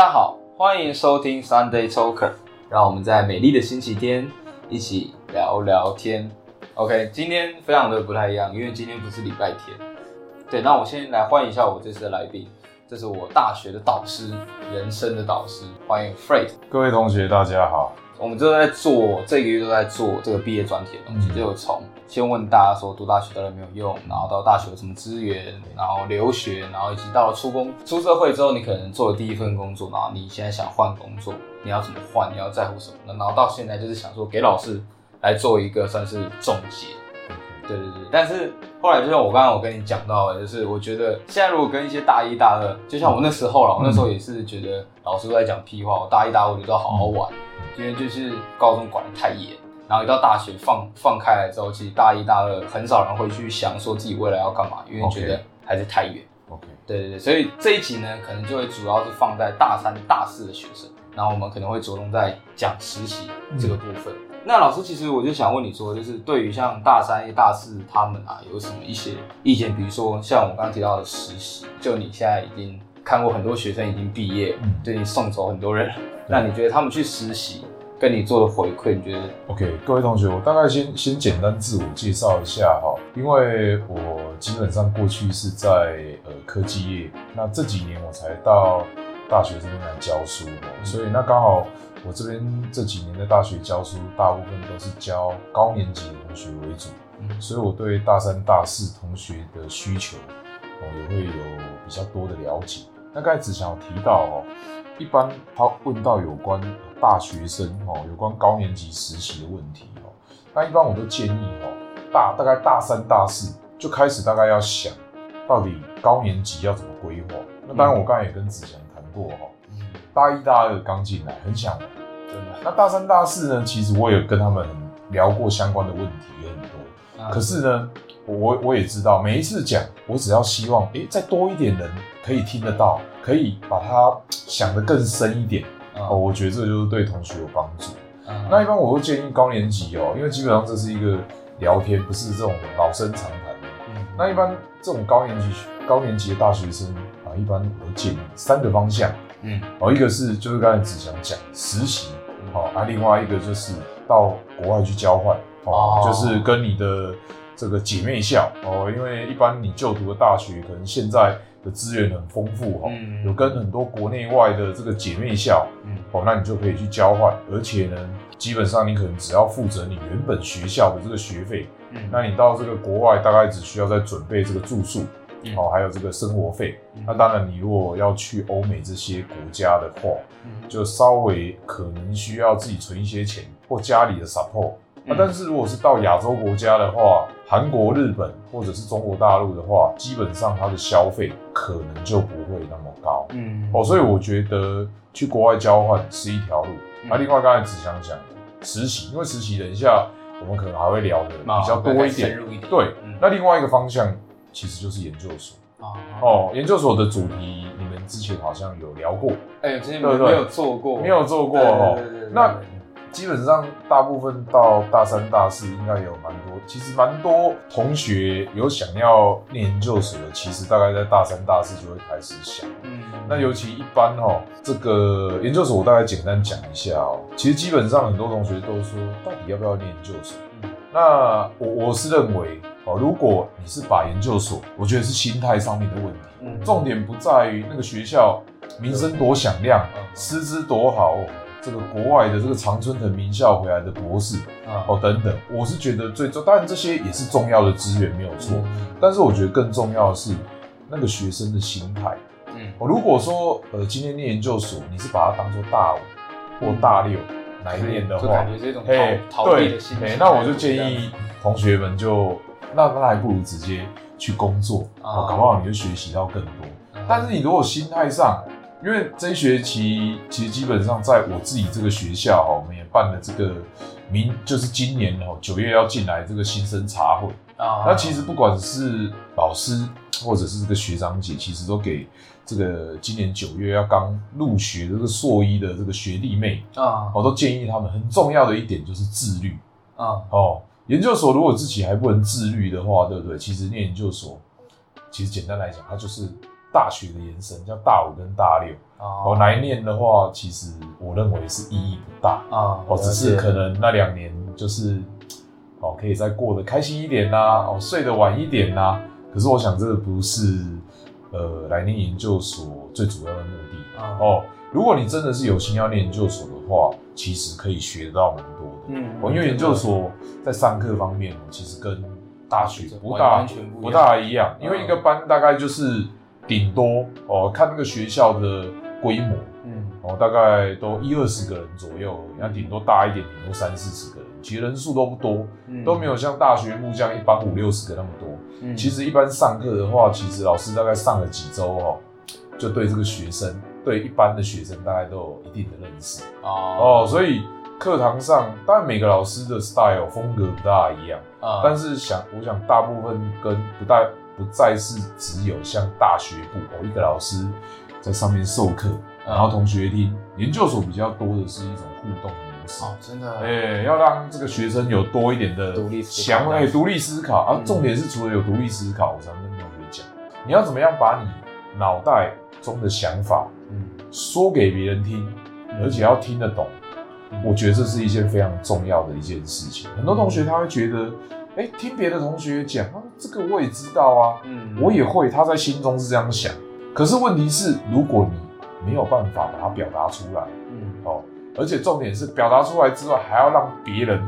大家好，欢迎收听 Sunday Talker，让我们在美丽的星期天一起聊聊天。OK，今天非常的不太一样，因为今天不是礼拜天。对，那我先来欢迎一下我这次的来宾，这是我大学的导师，人生的导师，欢迎 Fred。各位同学，大家好。我们都在做这个月都在做这个毕业专题的东西，就从先问大家说读大学到底有没有用，然后到大学有什么资源，然后留学，然后以及到了出工出社会之后，你可能做的第一份工作，然后你现在想换工作，你要怎么换，你要在乎什么？然后到现在就是想说给老师来做一个算是总结。对对对，但是后来就像我刚刚我跟你讲到的，就是我觉得现在如果跟一些大一大二，就像我那时候了，我那时候也是觉得老师都在讲屁话，我大一大二我觉得好好玩。因为就是高中管的太严，然后一到大学放放开来之后，其实大一、大二很少人会去想说自己未来要干嘛，因为觉得还是太远。OK，对对对，所以这一集呢，可能就会主要是放在大三、大四的学生，然后我们可能会着重在讲实习这个部分。那老师，其实我就想问你说，就是对于像大三、大四他们啊，有什么一些意见？比如说像我刚刚提到的实习，就你现在已经看过很多学生已经毕业，对你送走很多人。那你觉得他们去实习跟你做的回馈，你觉得？OK，各位同学，我大概先先简单自我介绍一下哈，因为我基本上过去是在呃科技业，那这几年我才到大学这边来教书，所以那刚好我这边这几年的大学教书，大部分都是教高年级的同学为主，所以我对大三、大四同学的需求，哦也会有比较多的了解。那刚才只想提到哦。一般他问到有关大学生哦，有关高年级实习的问题哦，那一般我都建议哦，大大概大三大四就开始大概要想到底高年级要怎么规划。那当然我刚才也跟子祥谈过哈，大一大二刚进来很想玩，真的。那大三大四呢，其实我也跟他们聊过相关的问题也很多，可是呢。我我也知道，每一次讲，我只要希望，哎，再多一点人可以听得到，可以把它想得更深一点哦。我觉得这就是对同学有帮助。那一般我会建议高年级哦，因为基本上这是一个聊天，不是这种老生常谈的。那一般这种高年级高年级的大学生啊，一般我会建议三个方向。嗯，哦，一个是就是刚才只想讲实习，好啊，另外一个就是到国外去交换，哦，就是跟你的。这个姐妹校哦，因为一般你就读的大学可能现在的资源很丰富哈，有跟很多国内外的这个姐妹校，嗯哦，那你就可以去交换，而且呢，基本上你可能只要负责你原本学校的这个学费，嗯那你到这个国外大概只需要再准备这个住宿，哦，还有这个生活费。那当然，你如果要去欧美这些国家的话，就稍微可能需要自己存一些钱或家里的 support。那但是如果是到亚洲国家的话，韩国、日本或者是中国大陆的话，基本上它的消费可能就不会那么高。嗯，哦，所以我觉得去国外交换是一条路。那另外刚才只想讲实习，因为实习等一下我们可能还会聊的比较多一点。对，那另外一个方向其实就是研究所。哦，研究所的主题你们之前好像有聊过。哎，之前没有做过，没有做过哦。那基本上，大部分到大三、大四应该有蛮多。其实蛮多同学有想要念研究所的，其实大概在大三、大四就会开始想。嗯，那尤其一般哈，这个研究所我大概简单讲一下哦。其实基本上很多同学都说，到底要不要念研究所？嗯，那我我是认为哦，如果你是把研究所，我觉得是心态上面的问题。嗯，重点不在于那个学校名声多响亮，师资多好。这个国外的这个常春藤名校回来的博士啊，哦等等，我是觉得最重，当然这些也是重要的资源没有错，但是我觉得更重要的是那个学生的心态。嗯，我如果说呃今天念研究所，你是把它当做大五或大六来念的话，感觉这种逃逃避的心态，那我就建议同学们就那那还不如直接去工作啊，搞不好你就学习到更多。但是你如果心态上，因为这一学期其实基本上在我自己这个学校哈，我们也办了这个明就是今年哈九月要进来这个新生茶会啊。那其实不管是老师或者是这个学长姐，其实都给这个今年九月要刚入学这个硕一的这个学弟妹啊，我都建议他们很重要的一点就是自律啊。哦，研究所如果自己还不能自律的话，对不对？其实念研究所，其实简单来讲，它就是。大学的延伸，叫大五跟大六。哦，来念的话，其实我认为是意义不大啊。哦，只是可能那两年就是哦，可以再过得开心一点呐，哦，睡得晚一点呐。可是我想，这个不是呃来念研究所最主要的目的哦。如果你真的是有心要念研究所的话，其实可以学到蛮多的。嗯，因为研究所在上课方面，其实跟大学不大不大一样。因为一个班大概就是顶多哦，看那个学校的规模，嗯，哦，大概都一二十个人左右，那顶多大一点，顶多三四十个人，其实人数都不多，都没有像大学木匠一般五六十个那么多。嗯，其实一般上课的话，其实老师大概上了几周哦，就对这个学生。对一般的学生，大概都有一定的认识。哦，所以课堂上，当然每个老师的 style 风格不大一样啊，但是想，我想大部分跟不大不再是只有像大学部哦，一个老师在上面授课，然后同学听。研究所比较多的是一种互动模式哦，真的，哎，要让这个学生有多一点的独立想，哎，独立思考啊。重点是除了有独立思考，我常跟同学讲，你要怎么样把你脑袋中的想法。说给别人听，而且要听得懂，我觉得这是一件非常重要的一件事情。很多同学他会觉得，哎，听别的同学讲，这个我也知道啊，嗯，我也会，他在心中是这样想。可是问题是，如果你没有办法把它表达出来，嗯，哦，而且重点是表达出来之外，还要让别人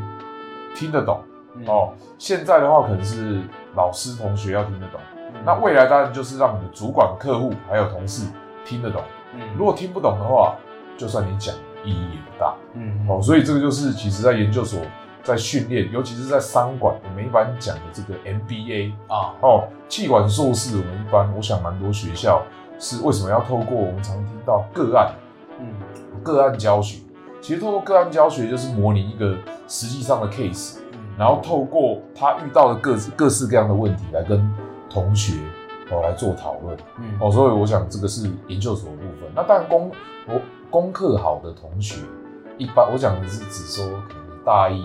听得懂，哦，现在的话可能是老师同学要听得懂，那未来当然就是让你的主管、客户还有同事听得懂。嗯如果听不懂的话，就算你讲，意义也不大。嗯，哦，所以这个就是其实在研究所在训练，尤其是在商管，我们一般讲的这个 MBA 啊，哦，气管硕士，我们一般我想蛮多学校是为什么要透过我们常听到个案，嗯，个案教学，其实透过个案教学就是模拟一个实际上的 case，嗯然后透过他遇到的各各式各样的问题来跟同学。哦，来做讨论，嗯，哦，所以我想这个是研究所部分。那当然功我功课好的同学，一般我讲的是只说可能大一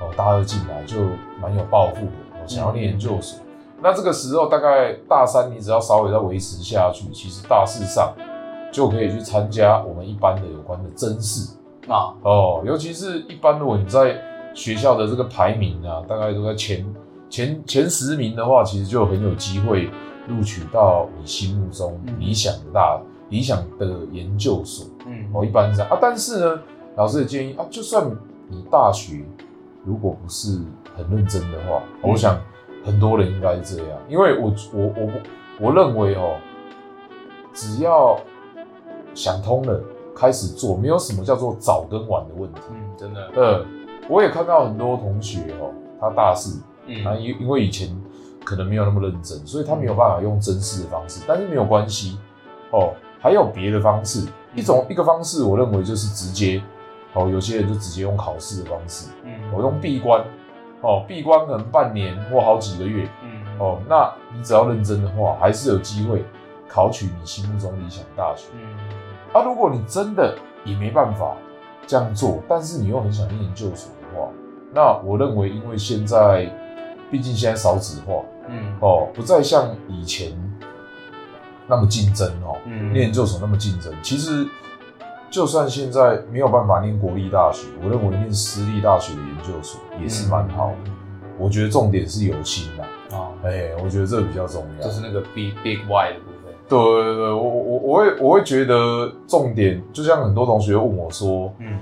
哦大二进来就蛮有抱负的，哦想要念研究所。那这个时候大概大三你只要稍微再维持下去，其实大四上就可以去参加我们一般的有关的甄试啊，哦，尤其是一般如果你在学校的这个排名啊，大概都在前前前十名的话，其实就很有机会。录取到你心目中理想的大理想的研究所，嗯，哦，一般这样啊。但是呢，老师的建议啊，就算你大学如果不是很认真的话，我想很多人应该是这样，因为我我我我认为哦，只要想通了，开始做，没有什么叫做早跟晚的问题。嗯，真的。呃，我也看到很多同学哦，他大四，嗯，啊，因因为以前。可能没有那么认真，所以他没有办法用真试的方式，但是没有关系哦，还有别的方式。一种一个方式，我认为就是直接哦，有些人就直接用考试的方式，嗯，我用闭关哦，闭关可能半年或好几个月，嗯，哦，那你只要认真的话，还是有机会考取你心目中理想大学。嗯，啊，如果你真的也没办法这样做，但是你又很想念研究所的话，那我认为，因为现在毕竟现在少子化。嗯哦，不再像以前那么竞争哦，嗯，念研究所那么竞争。其实，就算现在没有办法念国立大学，我认为念私立大学的研究所也是蛮好的。我觉得重点是有心呐，啊，哎，我觉得这比较重要。就是那个 big big why 的部分。对对对，我我我会我会觉得重点，就像很多同学问我说，嗯，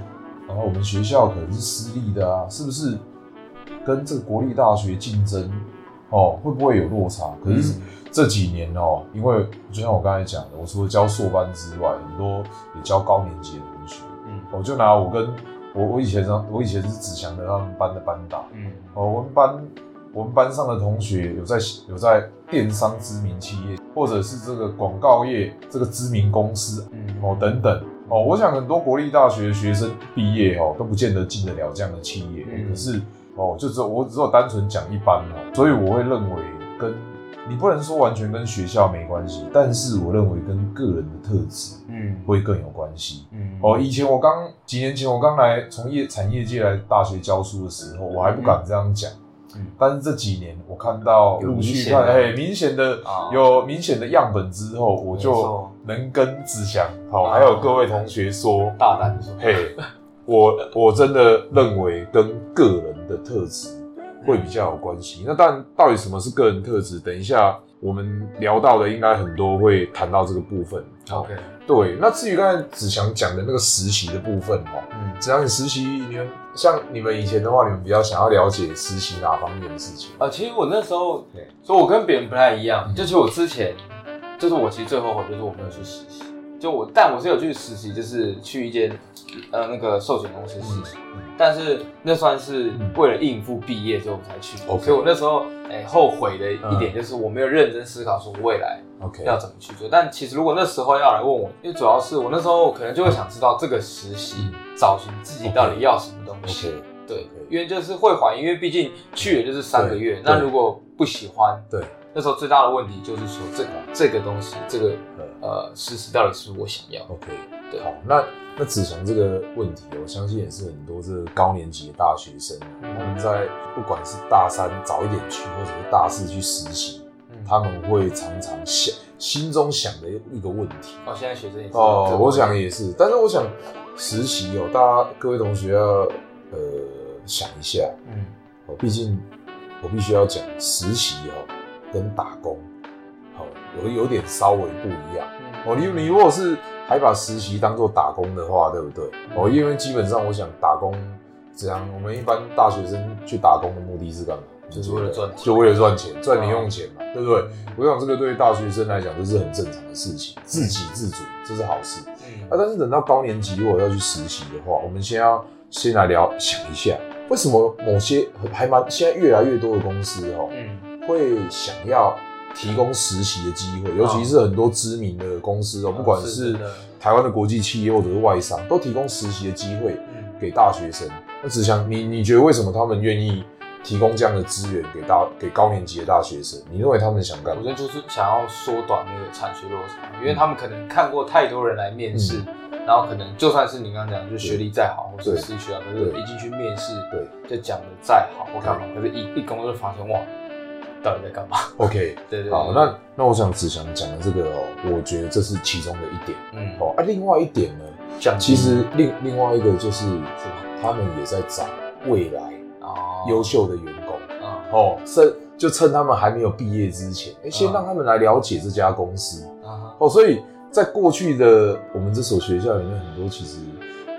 然后我们学校可能是私立的啊，是不是跟这个国立大学竞争？哦，会不会有落差？可是这几年哦，因为就像我刚才讲的，我除了教硕班之外，很多也教高年级的同学。嗯，我就拿我跟我我以前上，我以前是子祥的他们班的班导。嗯，哦，我们班我们班上的同学有在有在电商知名企业，或者是这个广告业这个知名公司，嗯，哦等等。哦，我想很多国立大学的学生毕业哦，都不见得进得了这样的企业。可是。哦，就只有我只有单纯讲一般哦，所以我会认为跟你不能说完全跟学校没关系，但是我认为跟个人的特质，嗯，会更有关系。嗯，哦，以前我刚几年前我刚来从业产业界来大学教书的时候，我还不敢这样讲。嗯。但是这几年我看到陆续看，哎，明显的啊。有明显的样本之后，我就能跟子祥好，啊。还有各位同学说，大胆说，嘿，我我真的认为跟个人的特质会比较有关系。那但到底什么是个人特质？等一下我们聊到的应该很多会谈到这个部分。好 OK，对，那至于刚才子祥讲的那个实习的部分哦，嗯，子祥你实习，你们像你们以前的话，你们比较想要了解实习哪方面的事情？呃，其实我那时候对，所以我跟别人不太一样，就其实我之前，就是我其实最后悔就是我没有去实习，就我，但我是有去实习，就是去一间呃那个寿险公司实习，嗯但是那算是嗯。为了应付毕业之后我才去。所以我那时候哎、后悔的一嗯。点就是我没有认真思考说未来 OK，要怎么去做。但其实如果那时候要来问我，因为主要是我那时候可能就会想知道这个实习嗯。找寻自己到底要什么东西。对因为就是会怀疑，因为毕竟去了就是三个月，那如果不喜欢，对，那时候最大的问题就是说这个这个东西，这个嗯。呃实习到底是不是我想要？OK，对好，那那子祥这个问题，我相信也是很多这个高年级的大学生，嗯他们在不管是大三早一点去，或者是大四去实习，嗯他们会常常想心中想的一个问题。哦，现在学生也是哦，我想也是，但是我想实习哦，大家各位同学要呃想一下嗯哦，毕竟我必须要讲实习哦跟打工哦有有点稍微不一样。嗯哦，你你如果是还把实习当做打工的话，对不对？哦，因为基本上我想打工这样，我们一般大学生去打工的目的是干嘛？就是为了赚钱就为了赚钱，赚零用钱嘛，对不对？嗯我想这个对于大学生来讲，这是很正常的事情，自给自足，这是好事。嗯啊，但是等到高年级如果要去实习的话，我们先要先来聊想一下，为什么某些还蛮现在越来越多的公司哦，嗯会想要提供实习的机会，尤其是很多知名的公司哦，不管是台湾的国际企业或者是外商，都提供实习的机会嗯。给大学生。那只想你你觉得为什么他们愿意提供这样的资源给大给高年级的大学生？你认为他们想干嘛？我觉得就是想要缩短那个产学落差，因为他们可能看过太多人来面试，然后可能就算是你刚刚讲，就学历再好，或者是学校，可是一进去面试，对。就讲的再好或干嘛，可是一一工作就发现哇，到底在干嘛？OK，对对对，好，那那我想只想讲的这个哦，我觉得这是其中的一点嗯，哦。啊，另外一点呢，讲其实另另外一个就是是？他们也在找未来啊，优秀的员工。嗯哦，趁就趁他们还没有毕业之前，哎、先嗯让他们来了解这家公司。啊哦，所以在过去的我们这所学校里面，很多其实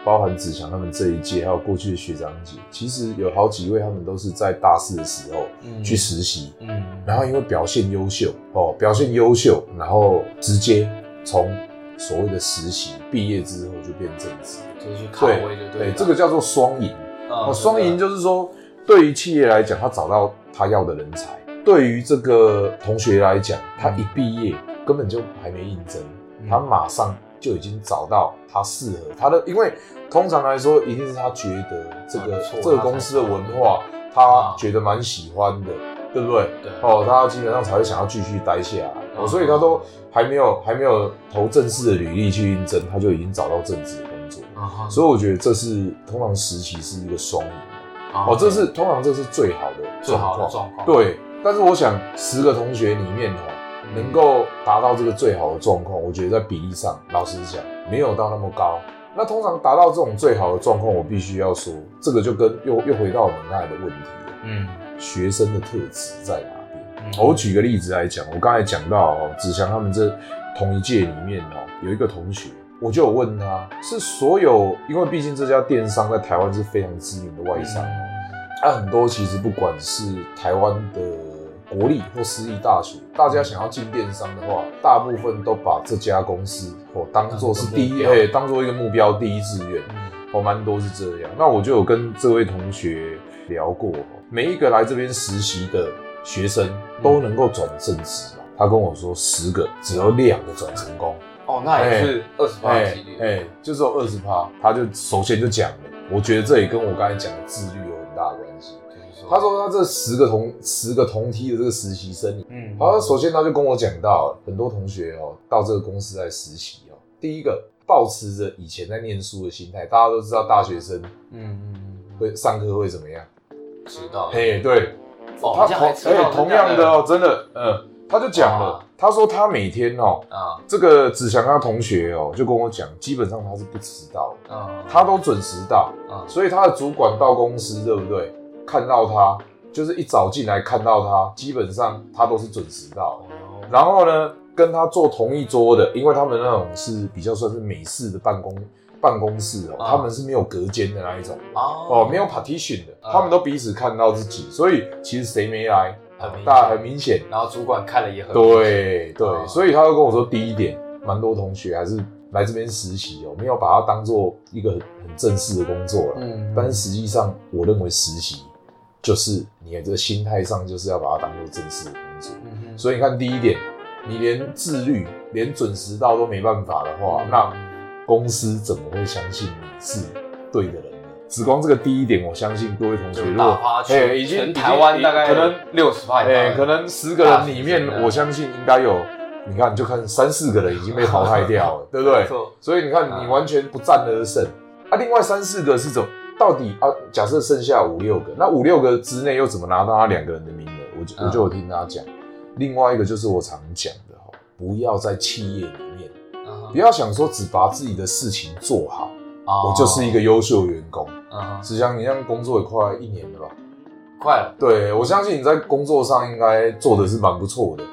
包含子祥他们这一届，还有过去的学长姐，其实有好几位他们都是在大四的时候嗯。去实习，嗯，然后因为表现优秀，哦，表现优秀，然后直接从所谓的实习毕业之后就变正职。就是去卡对位就对对，了，这个叫做双赢。嗯哦，双赢就是说，对于企业来讲，他找到他要的人才；对于这个同学来讲，他一毕业根本就还没应征，嗯。他马上就已经找到他适合他的，因为通常来说，一定是他觉得这个这个公司的文化，他觉得蛮喜欢的，对不对？对。哦，他基本上才会想要继续待下来，哦，嗯。所以他都还没有还没有投正式的履历去应征，他就已经找到正职的工作。所以我觉得这是通常实习是一个双赢啊哦，这是通常这是最好的最好的状况。状况，对，但是我想十个同学里面哦，能够达到这个最好的状况，我觉得在比例上，老实讲没有到那么高。那通常达到这种最好的状况，我必须要说，这个就跟又又回到我们刚才的问题了，嗯学生的特质在哪边？嗯我举个例子来讲，我刚才讲到哦，子祥他们这同一届里面哦，有一个同学，我就有问他，是所有，因为毕竟这家电商在台湾是非常知名的外商哦，它、很多其实不管是台湾的国立或私立大学，大家想要进电商的话，大部分都把这家公司哦当做是第一，哎，当做一个目标第一志愿。嗯哦，蛮多是这样。那我就有跟这位同学聊过，每一个来这边实习的学生都能够转正职嘛。他跟我说，十个只有两个转成功，哦，那也是二十八哎几率，哎，就只有二十趴。他就首先就讲了，我觉得这也跟我刚才讲的自律他说他这十个同十个同梯的这个实习生，嗯，好，首先他就跟我讲到，很多同学哦到这个公司来实习哦，第一个保持着以前在念书的心态，大家都知道大学生嗯嗯嗯，会上课会怎么样？迟到，嘿，对，哦，他同哎、同样的哦，真的，嗯，他就讲了哇，他说他每天哦，啊这个子祥他同学哦，就跟我讲，基本上他是不迟到的，啊，他都准时到，啊所以他的主管到公司，对不对？看到他，就是一早进来看到他，基本上他都是准时到。的。然后呢，跟他坐同一桌的，因为他们那种是比较算是美式的办公办公室哦，啊。他们是没有隔间的那一种。哦。哦，没有 partition 的，啊。他们都彼此看到自己，所以其实谁没来，很明大家很明显。然后主管看了也很对对，哦所以他就跟我说，第一点，蛮多同学还是来这边实习哦，没有把它当做一个很很正式的工作了。嗯。但是实际上，我认为实习就是你的这个心态上，就是要把它当做正式的工作。嗯所以你看，第一点，你连自律、连准时到都没办法的话，嗯那公司怎么会相信你是对的人呢？只光这个第一点，我相信各位同学，如果发哎全已经台湾大概可能六十块，哎、可能十个人里面我相信应该有，你看，就看三四个人已经被淘汰掉了，对不对所以你看，你完全不战而胜啊。另外三四个是怎么？到底啊？假设剩下五六个，那五六个之内又怎么拿到他两个人的名额？我就我就有听他讲。另外一个就是我常讲的哈，不要在企业里面，嗯不要想说只把自己的事情做好，哦我就是一个优秀员工。嗯哼子祥，你这样工作也快一年了吧？快了，对，我相信你在工作上应该做的是蛮不错的。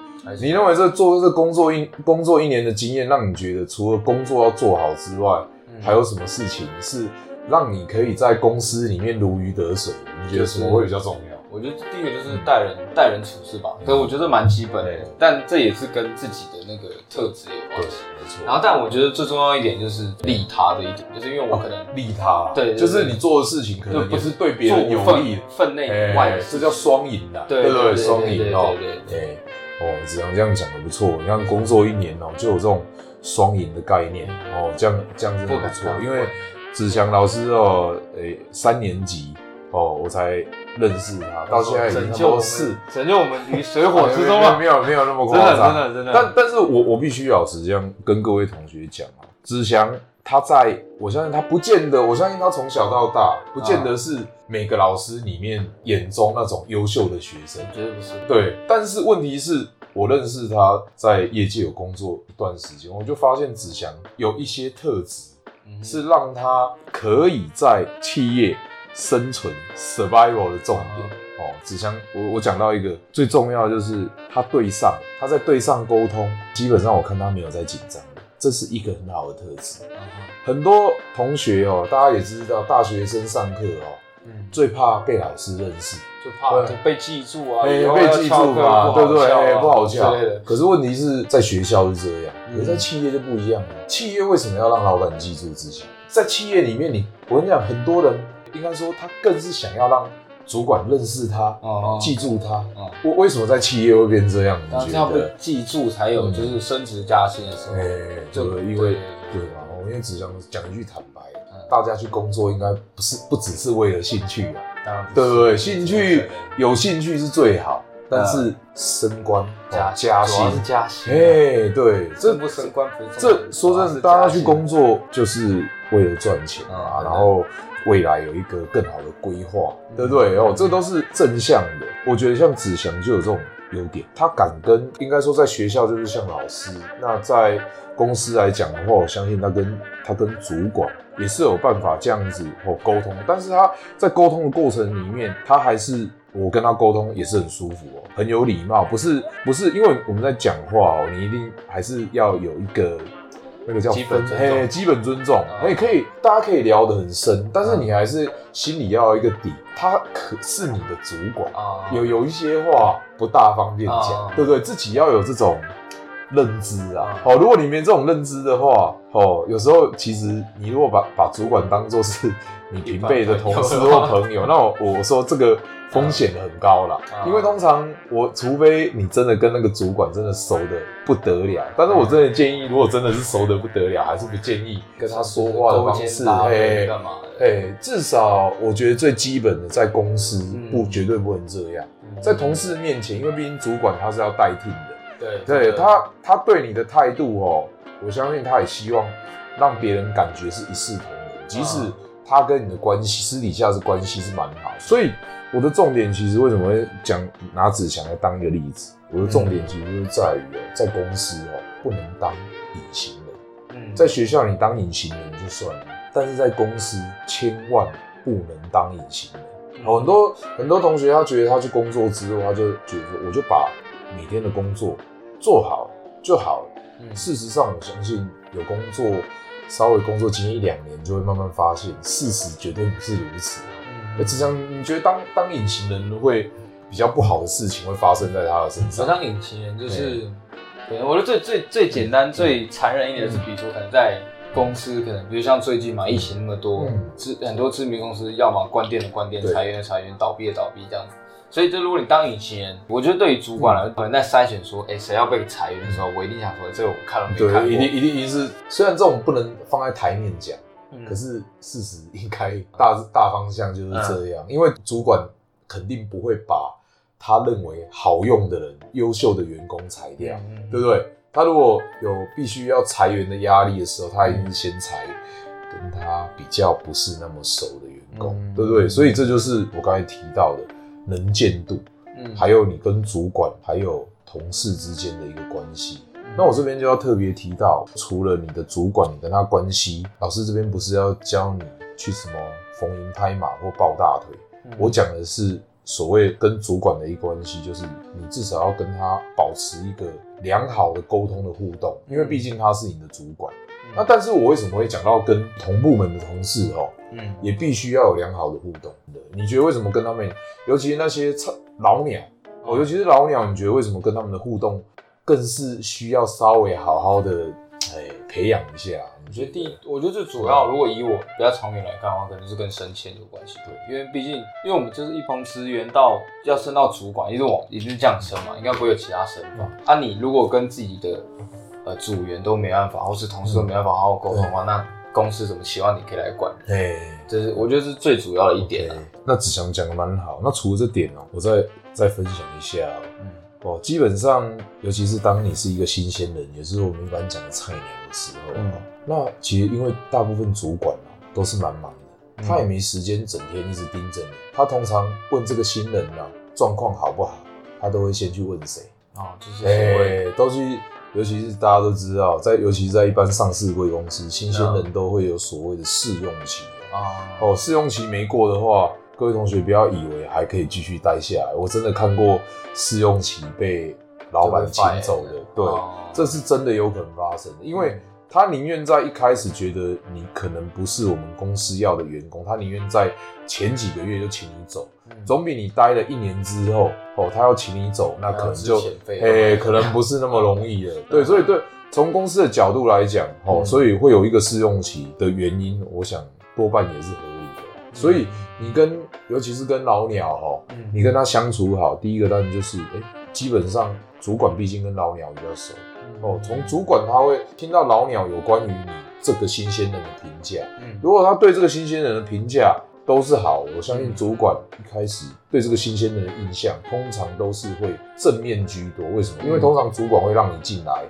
你认为这做这工作一工作一年的经验，让你觉得除了工作要做好之外，嗯还有什么事情是让你可以在公司里面如鱼得水？你觉得什么会比较重要？我觉得第一个就是待人待人处事吧，可是我觉得蛮基本的对，但这也是跟自己的那个特质有关对系。，没错。然后，但我觉得最重要一点就是利他的一点，就是因为我可能利他，对对对就是你做的事情可能就不是对别人有利的，分分内以外这叫双赢的，对对双对对赢哦，对对哎，哦，子阳这样讲的不错。你看工作一年哦，就有这种双赢的概念哦，这样这样真的不敢不错。因为子祥老师哦，诶，三年级哦，我才认识他，到现在已经差不拯救我们多四拯救我们于水火之中啊！没有没有那么夸张，真的真的，但但是我我必须老实这样跟各位同学讲啊，子祥他在我相信他不见得，我相信他从小到大不见得是每个老师里面眼中那种优秀的学生，绝对不是。对。但是问题是我认识他在业界有工作一段时间，我就发现子祥有一些特质嗯是让他可以在企业生存 survival 的重点。哦，子祥，我我讲到一个最重要的就是他对上，他在对上沟通，基本上我看他没有在紧张，这是一个很好的特质。嗯很多同学哦，大家也知道，大学生上课哦，嗯，最怕被老师认识，就怕对被记住啊，被记住嘛，对不对？不好笑。可是问题是在学校是这样，嗯可是在企业就不一样了。企业为什么要让老板记住自己？在企业里面你，我跟你讲，很多人应该说他更是想要让主管认识他，哦记住他。哦为为什么在企业会变这样？然后这样被你觉得？记住，才有嗯就是升职加薪的时候哎、，这个，因为对对嘛，我因为只想讲一句坦白，嗯大家去工作应该不是不只是为了兴趣啊，当然不是对不对？兴趣有兴趣是最好，但是升官、哦加加薪，是加薪啊，哎，对，这升不升官不是这说真的，大家去工作就是为了赚钱啊，嗯然后未来有一个更好的规划，对不对？哦，这都是正向的。我觉得像子祥就有这种优点，他敢跟，应该说在学校就是像老师，那在公司来讲的话，我相信他跟他跟主管也是有办法这样子哦沟通，但是他在沟通的过程里面，他还是。我跟他沟通也是很舒服哦，很有礼貌，不是不是，因为我们在讲话哦，你一定还是要有一个那个叫基本分尊重嘿基本尊重，哎、嗯、可以，大家可以聊得很深，但是你还是心里要有一个底，他可是你的主管，啊，有有一些话不大方便讲，啊。对不对？自己要有这种认知啊。啊。哦，如果你没这种认知的话，哦，有时候其实你如果把把主管当做是你平辈的同事或朋友，那我我说这个风险很高啦，啊。因为通常我除非你真的跟那个主管真的熟的不得了，但是我真的建议，如果真的是熟的不得了，还是不建议跟他说话的方式，哎干嘛？的？哎，至少我觉得最基本的，在公司嗯。不绝对不能这样，嗯在同事面前，因为毕竟主管他是要代替的，对对他他对你的态度哦，我相信他也希望让别人感觉是一视同仁，即使他跟你的关系私底下是关系是蛮好，所以我的重点其实为什么会讲拿子强来当一个例子？我的重点其实就是在于哦，在公司哦不能当隐形人，嗯，在学校你当隐形人就算了，但是在公司千万不能当隐形人。哦，很多很多同学他觉得他去工作之后，他就觉得说我就把每天的工作做好就好了。嗯事实上，我相信有工作稍微工作经验一两年，就会慢慢发现事实绝对不是如此。嗯那志强，你觉得当当隐形人会比较不好的事情会发生在他的身上？首当隐形人就是，可能我觉得最最最简单、最残忍一点的是，比如说可能在公司，可能比如像最近嘛，疫情那么多嗯，知很多知名公司要么关店的关店，裁员的裁员，倒闭的倒闭这样子。所以，就如果你当隐形人，我觉得对于主管来说，可能在筛选说，哎，谁要被裁员的时候，我一定想说，这个我看了没看过。对，一定一定一定是，虽然这种不能放在台面讲，嗯可是事实应该大大方向就是这样，因为主管肯定不会把他认为好用的人、优秀的员工裁掉，嗯对不对？他如果有必须要裁员的压力的时候，他一定是先裁跟他比较不是那么熟的员工，嗯对不对？所以这就是我刚才提到的能见度，嗯还有你跟主管还有同事之间的一个关系。嗯那我这边就要特别提到，除了你的主管，你跟他关系，老师这边不是要教你去什么逢迎拍马或抱大腿，嗯我讲的是所谓跟主管的一个关系，就是你至少要跟他保持一个良好的沟通的互动，因为毕竟他是你的主管。那但是我为什么会讲到跟同部门的同事哦，嗯也必须要有良好的互动的？你觉得为什么跟他们，尤其是那些老鸟，哦，尤其是老鸟，你觉得为什么跟他们的互动更是需要稍微好好的哎培养一下？我觉得第一，我觉得最主要，如果以我比较长远来看的话，可能是跟升迁有关系。对，因为毕竟，因为我们就是一帮资源到要升到主管，一直往一定是这样升嘛，应该不会有其他升法。啊，你如果跟自己的呃组员都没办法，或是同事都没办法好好沟通的话，那公司怎么期望你可以来管人？哎，这是我觉得是最主要的一点啊。那子祥讲的蛮好。那除了这点哦，我再再分享一下哦嗯哦，基本上，尤其是当你是一个新鲜人，也是我们一般讲的菜鸟的时候，嗯那其实因为大部分主管啊都是蛮忙的，嗯他也没时间整天一直盯着你。他通常问这个新人啊状况好不好，他都会先去问谁？哦，就是哎，都去，尤其是大家都知道，在尤其是在一般上市贵公司，新鲜人都会有所谓的试用期啊。啊，哦，试用期没过的话，各位同学不要以为还可以继续待下来。我真的看过试用期被老板请走的，对，哦这是真的有可能发生的，因为他宁愿在一开始觉得你可能不是我们公司要的员工，他宁愿在前几个月就请你走，嗯。总比你待了一年之后，哦，他要请你走，那可能就还要资遣费嘿，可能不是那么容易的。对，所以对从公司的角度来讲，哦，嗯。所以会有一个试用期的原因，我想多半也是合理的。所以你跟尤其是跟老鸟哈，嗯。你跟他相处好，第一个当然就是，哎、基本上主管毕竟跟老鸟比较熟哦，从主管他会听到老鸟有关于你这个新鲜人的评价，嗯如果他对这个新鲜人的评价都是好，我相信主管一开始对这个新鲜人的印象，通常都是会正面居多。为什么？因为通常主管会让你进来，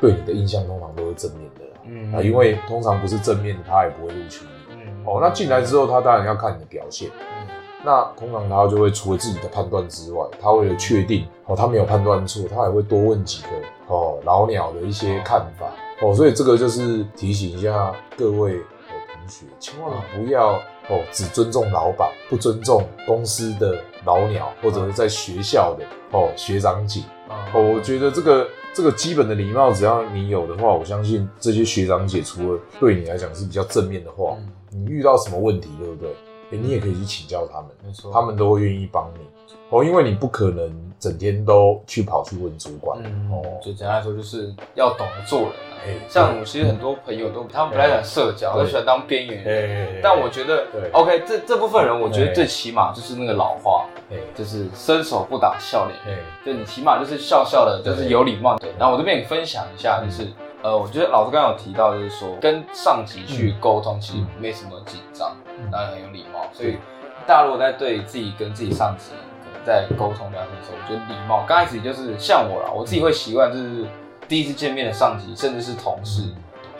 对你的印象通常都是正面的嗯啊，因为通常不是正面的，他也不会录取你。嗯哦，那进来之后，他当然要看你的表现。嗯那通常他就会除了自己的判断之外，他为了确定哦他没有判断错，他也会多问几个哦老鸟的一些看法哦，所以这个就是提醒一下各位哦同学，千万不要哦只尊重老板，不尊重公司的老鸟或者是在学校的哦学长姐哦，我觉得这个这个基本的礼貌，只要你有的话，我相信这些学长姐除了对你来讲是比较正面的话，嗯你遇到什么问题，对不对？诶你也可以去请教他们。没错，他们都会愿意帮你哦，因为你不可能整天都去跑去问主管、嗯，哦。就简单来说，就是要懂得做人啊。哎像我其实很多朋友都他们不太喜欢社交，对都喜欢当边缘人。哎但我觉得对，OK，这这部分人，我觉得哎最起码就是那个老话，哎就是伸手不打笑脸人。哎就你起码就是笑笑的，就是有礼貌。的，然后我这边也分享一下，嗯就是呃，我觉得老师刚刚有提到，就是说跟上级去沟通，其实没什么紧张，嗯。当然很有礼貌。所以大家如果在对自己跟自己上级可能在沟通聊天的时候，我觉得礼貌刚开始就是像我啦，我自己会习惯就是第一次见面的上级，甚至是同事，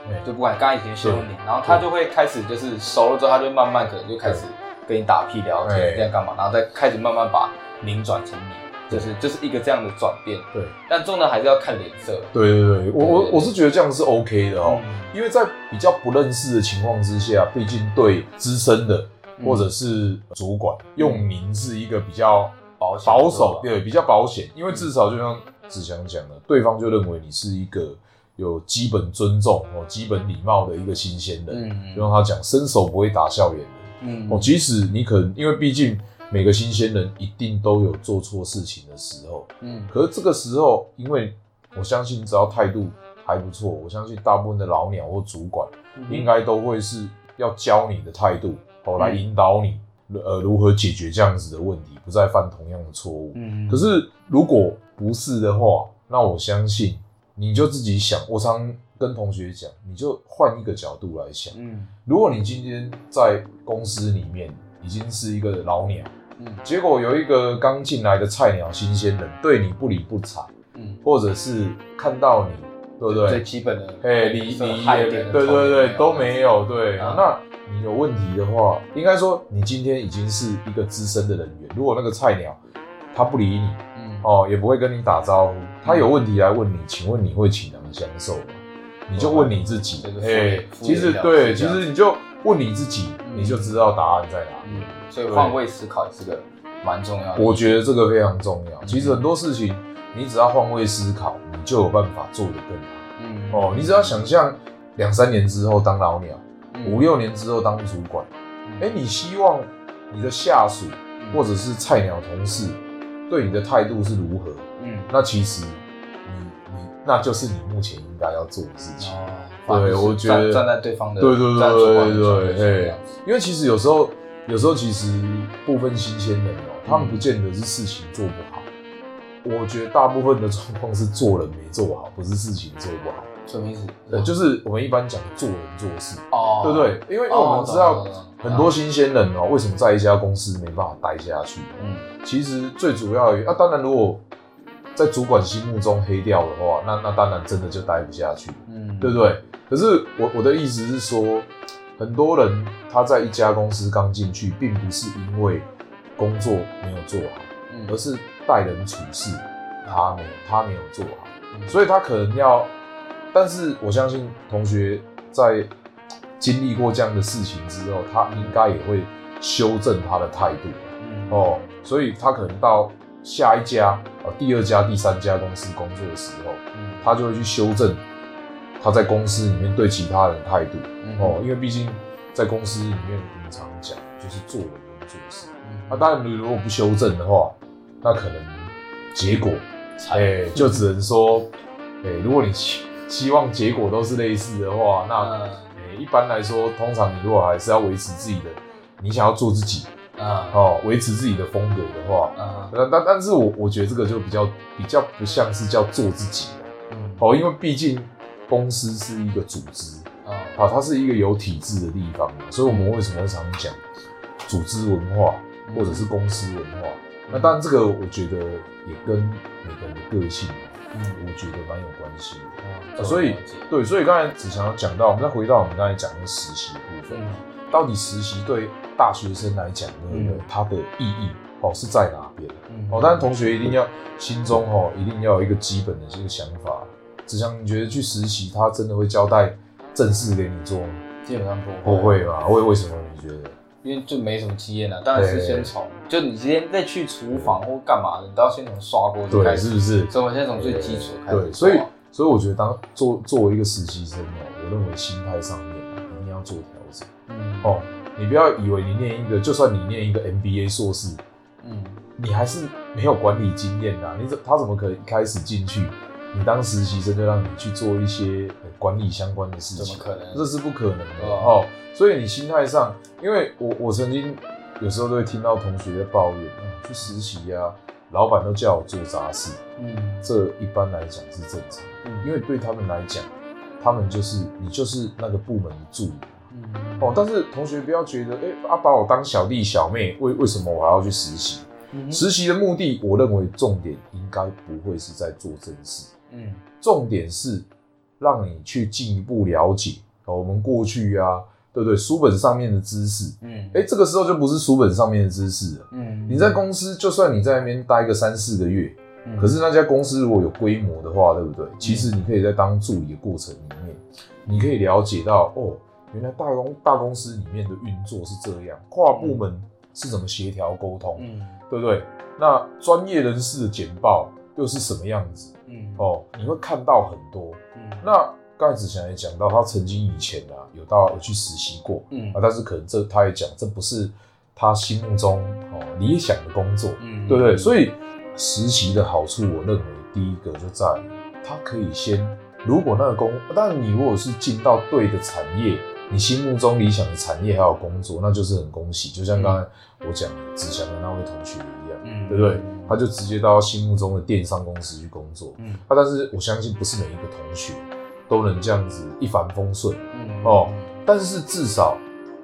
对。就不管刚以前凶你，然后他就会开始就是熟了之后，他就慢慢可能就开始跟你打屁聊天，对。这样干嘛，然后再开始慢慢把您转成你，就是就是一个这样的转变。对但重要还是要看脸色。对对对，我我我是觉得这样是 OK 的哦，嗯。因为在比较不认识的情况之下，毕竟对资深的嗯。或者是主管用您是一个比较保险保守，对对，比较保险，因为至少就像子祥讲的，对方就认为你是一个有基本尊重哦、基本礼貌的一个新鲜人，嗯。就像他讲，伸手不会打笑脸人嗯。哦。即使你可能因为毕竟每个新鲜人一定都有做错事情的时候，嗯可是这个时候，因为我相信只要态度还不错，我相信大部分的老鸟或主管嗯应该都会是要教你的态度哦，来引导你呃如何解决这样子的问题，不再犯同样的错误。嗯可是如果不是的话，那我相信你就自己想。我常跟同学讲，你就换一个角度来想。嗯如果你今天在公司里面已经是一个老鸟，嗯结果有一个刚进来的菜鸟新鲜人对你不理不睬，嗯，或者是看到你，对不对最？基本的哎，礼这个礼害点的对对对都有没有，对。啊那你有问题的话，应该说你今天已经是一个资深的人员，如果那个菜鸟他不理你，嗯哦，也不会跟你打招呼。他有问题来问你，请问你会倾囊相授吗？你就问你自己这个，敷嘿，其实对，其实你就问你自己，嗯你就知道答案在哪里。嗯，所以换位思考也是个蛮重要的。我觉得这个非常重要。嗯其实很多事情，你只要换位思考，你就有办法做得更好。嗯哦，你只要想象两三年之后当老鸟，嗯五六年之后当主管，哎，你希望你的下属嗯或者是菜鸟同事对你的态度是如何？嗯那其实你你那就是你目前应该要做的事情。哦，对我觉得站站在对方的对对对对对因为其实有时候有时候其实部分新鲜人哦，他们嗯不见得是事情做不好。我觉得大部分的状况是做人没做好，不是事情做不好。什么意思？呃，就是我们一般讲做人做事，哦，对不对？因为因为哦，我们知道很多新鲜人哦，为什么在一家公司没办法待下去？嗯其实最主要的，啊，当然如果在主管心目中黑掉的话，那那当然真的就待不下去。嗯，对不对？可是我我的意思是说，很多人他在一家公司刚进去，并不是因为工作没有做好，嗯，而是待人处事他没有他没有做好，嗯所以他可能要。但是我相信同学在经历过这样的事情之后，他应该也会修正他的态度嗯哦，所以他可能到下一家、呃第二家、第三家公司工作的时候，嗯他就会去修正他在公司里面对其他人的态度、嗯哦，因为毕竟在公司里面我们常讲就是做人跟做事，嗯。那、当然你如果不修正的话，那可能结果哎、就只能说哎、如果你希希望结果都是类似的话，那哎、嗯一般来说，通常你如果还是要维持自己的，你想要做自己嗯哦，维持自己的风格的话，嗯那但但是我我觉得这个就比较比较不像是叫做自己了。嗯。哦，因为毕竟公司是一个组织哦啊，它是一个有体制的地方嘛，所以我们为什么会常讲组织文化或者是公司文化？那当然，这个我觉得也跟每个人的个性，嗯。我觉得蛮有关系的。嗯所以对，所以刚才只想要讲到，我们再回到我们刚才讲的实习部分，嗯到底实习对大学生来讲，对不对嗯？它的意义哦是在哪边？嗯哦，当然同学一定要心中哦，一定要有一个基本的这个想法。只想你觉得去实习，他真的会交代正事给你做吗？基本上不不会吧？为为什么你觉得？因为就没什么经验了，当然是先从就你今天再去厨房或干嘛的，你都要先从刷锅就开对，始，是不是？所以我们先从最基础开始对，所以所以我觉得当做作为一个实习生哦，我认为心态上面啊一定要做调整嗯哦。你不要以为你念一个，就算你念一个 MBA 硕士，嗯你还是没有管理经验的啊、你怎他怎么可能一开始进去，你当实习生就让你去做一些呃管理相关的事情？怎么可能这是不可能的哦。所以你心态上，因为我我曾经有时候都会听到同学在抱怨，嗯，去实习啊，老板都叫我做杂事，嗯这一般来讲是正常，嗯因为对他们来讲，他们就是你就是那个部门的助理。嗯哦，但是同学不要觉得，哎、啊，把我当小弟小妹，为为什么我还要去实习？嗯实习的目的，我认为重点应该不会是在做正事，嗯重点是让你去进一步了解哦我们过去啊，对不对？书本上面的知识，嗯哎，这个时候就不是书本上面的知识了。嗯你在公司，就算你在那边待个三四个月，嗯可是那家公司如果有规模的话，对不对？其实你可以在当助理的过程里面，你可以了解到哦，原来大公大公司里面的运作是这样，跨部门是怎么协调沟通，嗯对不对？那专业人士的简报又是什么样子？嗯哦，你会看到很多。嗯那刚才子祥也讲到，他曾经以前啊有到有去实习过嗯啊，但是可能这他也讲这不是他心目中哦理想的工作，嗯对不对？所以实习的好处，我认为第一个就在于它可以先，如果那个工，当然你如果是进到对的产业，你心目中理想的产业还有工作，那就是很恭喜。就像刚才我讲的志祥的那位同学一样，嗯对不对？他就直接到心目中的电商公司去工作。嗯啊，但是我相信不是每一个同学都能这样子一帆风顺嗯哦。但是至少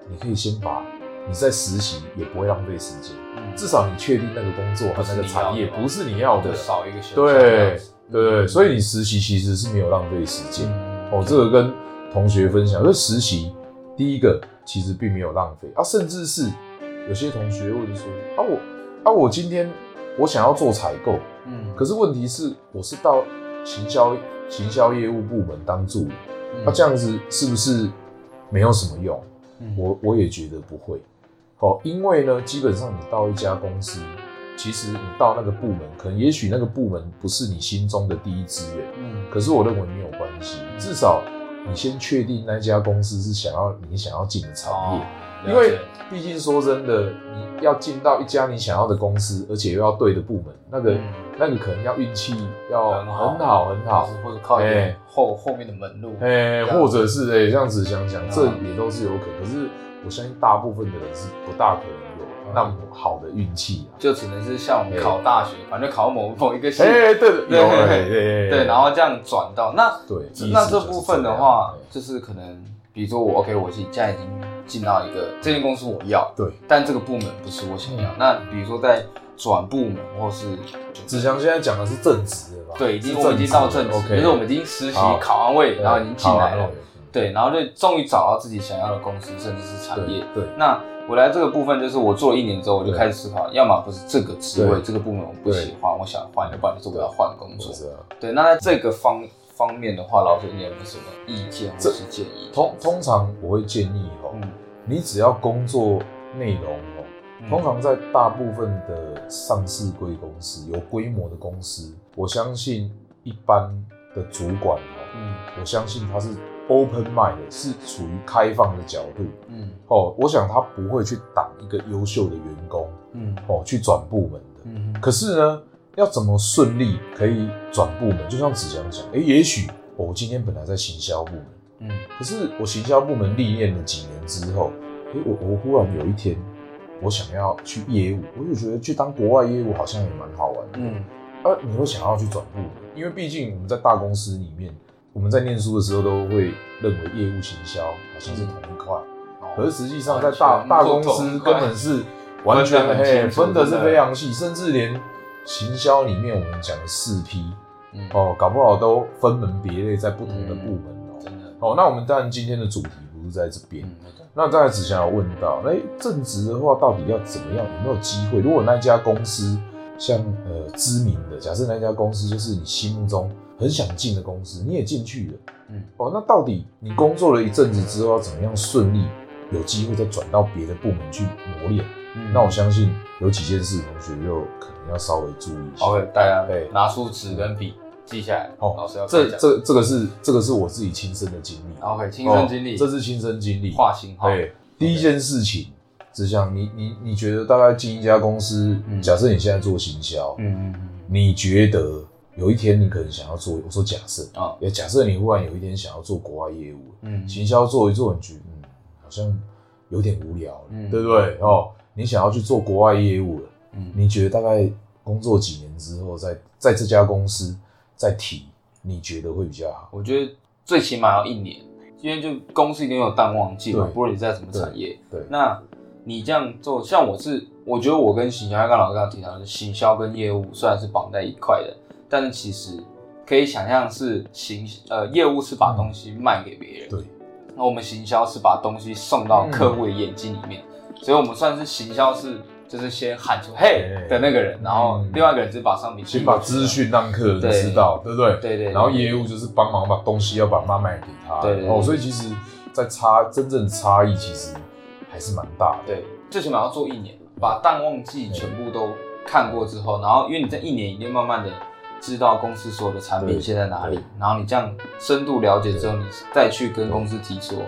你可以先把你在实习也不会浪费时间，嗯至少你确定那个工作和那个产业不是你要的，少一个选项对对对，所以你实习其实是没有浪费时间嗯哦。这个跟同学分享，就实习第一个其实并没有浪费。啊，甚至是有些同学问说啊我啊我今天我想要做采购，嗯。可是问题是我是到行销行销业务部门当助理，那、这样子是不是没有什么用？嗯。我我也觉得不会，哦，因为呢，基本上你到一家公司，其实你到那个部门，可能也许那个部门不是你心中的第一志愿，嗯。可是我认为没有关系，至少你先确定那家公司是想要你想要进的产业，哦因为毕竟说真的，你要进到一家你想要的公司，而且又要对的部门，那个、嗯那个可能要运气要很好很好或者靠一点哎后后面的门路，哎、样或者是哎、这样子想想，嗯这也都是有可能。可是我相信大部分的人是不大可能有那么好的运气啊。就只能是像我们考大学，反正考某某一个系，哎、对对对对对，然后这样转到那对，那这部分的话哎，就是可能比如说我 OK，我现在已经进到一个这间公司我要，对，但这个部门不是我想要。那比如说在转部门或是子祥现在讲的是正职的吧？对，已经我已经到正职就是我们已经实习考完位，然后已经进来了，对，然后就终于找到自己想要的公司，甚至是产业。对对那我来这个部分，就是我做了一年之后，我就对开始思考，要么不是这个职位对这个部门我不喜欢，我想换，要不然就是我要换工作。对，那在这个方方面的话，老师你有没有什么意见或这是建议？通通常我会建议哦，嗯，你只要工作内容哦，嗯通常在大部分的上市贵公司、有规模的公司，我相信一般的主管哦，嗯我相信他是 open mind，是处于开放的角度嗯哦。我想他不会去挡一个优秀的员工嗯哦去转部门的。嗯可是呢，要怎么顺利可以转部门？就像子祥讲，诶，也许、哦我今天本来在行销部门，嗯可是我行销部门历练了几年之后，诶，我我忽然有一天，我想要去业务，我就觉得去当国外业务好像也蛮好玩的。嗯啊，你会想要去转部门，因为毕竟我们在大公司里面，我们在念书的时候都会认为业务行销好像是同一块，可是实际上在大大公司根本是完全分的是非常细，甚至连行销里面我们讲的四 P 嗯。哦，搞不好都分门别类在不同的部门哦。真的。哦，那我们当然今天的主题不是在这边，嗯那个那刚才只想要问到，那正职的话到底要怎么样？有没有机会？如果那家公司像呃知名的，假设那家公司就是你心目中很想进的公司，你也进去了，嗯哦，那到底你工作了一阵子之后，要怎么样顺利有机会再转到别的部门去磨练？嗯那我相信有几件事，同学又可能要稍微注意一下。OK，大家对拿出纸跟笔记下来。哦老师要这这这个是这个是我自己亲身的经历 OK 亲身经历哦这是亲身经历。划星号。对，第一件事情，只想你你你觉得大概进一家公司，嗯假设你现在做行销，嗯嗯嗯你觉得有一天你可能想要做，我说假设，嗯啊也假设你忽然有一天想要做国外业务，嗯行销做一做，你觉得嗯好像有点无聊了，嗯对不对？哦，你想要去做国外业务了，嗯你觉得大概工作几年之后，在在这家公司再提，你觉得会比较好？我觉得最起码要一年，因为就公司一定有淡旺季嘛，对不论你在什么产业。对，那你这样做，像我是，我觉得我跟行销，刚刚老师刚刚提到的，行销跟业务虽然是绑在一块的，但是其实可以想象是行呃业务是把东西卖给别人，对，那我们行销是把东西送到客户的眼睛里面，所以我们算是行销是就是先喊出嘿哎的那个人，然后嗯另外一个人是把商品先把资讯让客人知道，对。不对？对对对然后业务就是帮忙把东西要把它卖给他。对哦，所以其实，在差真正差异其实还是蛮大的。对，最起码要做一年，把淡旺季全部都看过之后，然后因为你在一年以内慢慢的知道公司所有的产品现在哪里，然后你这样深度了解之后，你再去跟公司提说，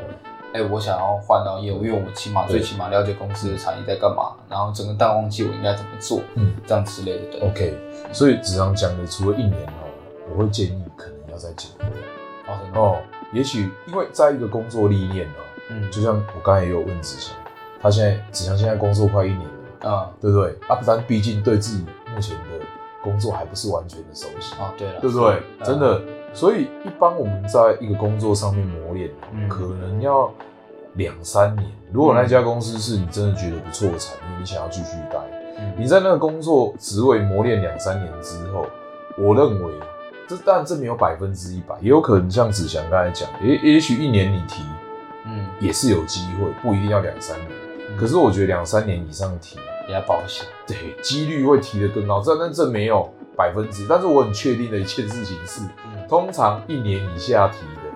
哎、我想要换到业务，因为我起码最起码了解公司的产业在干嘛，然后整个淡旺季我应该怎么做，嗯这样之类的。对，，OK。所以子昂讲的，除了一年哦，我会建议可能要再减哦。也许因为在一个工作历练哦，嗯就像我刚才也有问子祥，他现在子祥现在工作快一年了，啊，对不对？啊，不然毕竟对自己目前的工作还不是完全的熟悉。啊，对了，对不对？真，的，所以一般我们在一个工作上面磨练，嗯可能要两三年。如果那家公司是你真的觉得不错的产业，你想要继续待，嗯你在那个工作职位磨练两三年之后，我认为这当然这没有百分之一百，也有可能像子祥刚才讲，也也许一年你提嗯，也是有机会，不一定要两三年。嗯可是我觉得两三年以上提，比较保险，对，几率会提得更高。这但这没有百分之，但是我很确定的一件事情是，嗯，通常一年以下提的，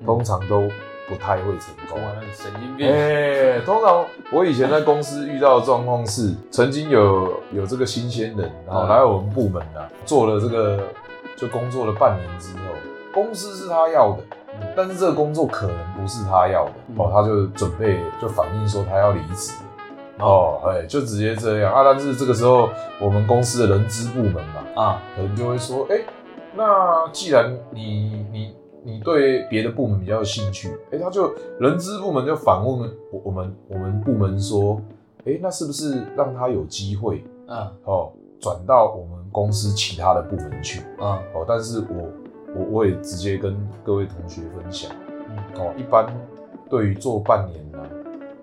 嗯通常都不太会成功。哇，那你神经病，哎、通常我以前在公司遇到的状况是，曾经有有这个新鲜人，然后嗯来我们部门啊，做了这个就工作了半年之后，公司是他要的，嗯但是这个工作可能不是他要的，嗯哦，他就准备就反映说他要离职。哦，哎，就直接这样啊！但是这个时候，我们公司的人资部门嘛，啊，可能就会说，哎、那既然你你你对别的部门比较有兴趣，哎、他就人资部门就反问我我们我们部门说，哎、那是不是让他有机会嗯哦转到我们公司其他的部门去？嗯哦，但是我我我也直接跟各位同学分享，嗯哦，一般对于做半年呢、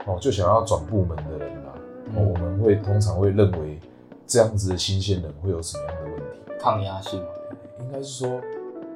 哦就想要转部门的人啊，哦，我嗯，们会通常会认为这样子的新鲜人会有什么样的问题？抗压性嘛，应该是说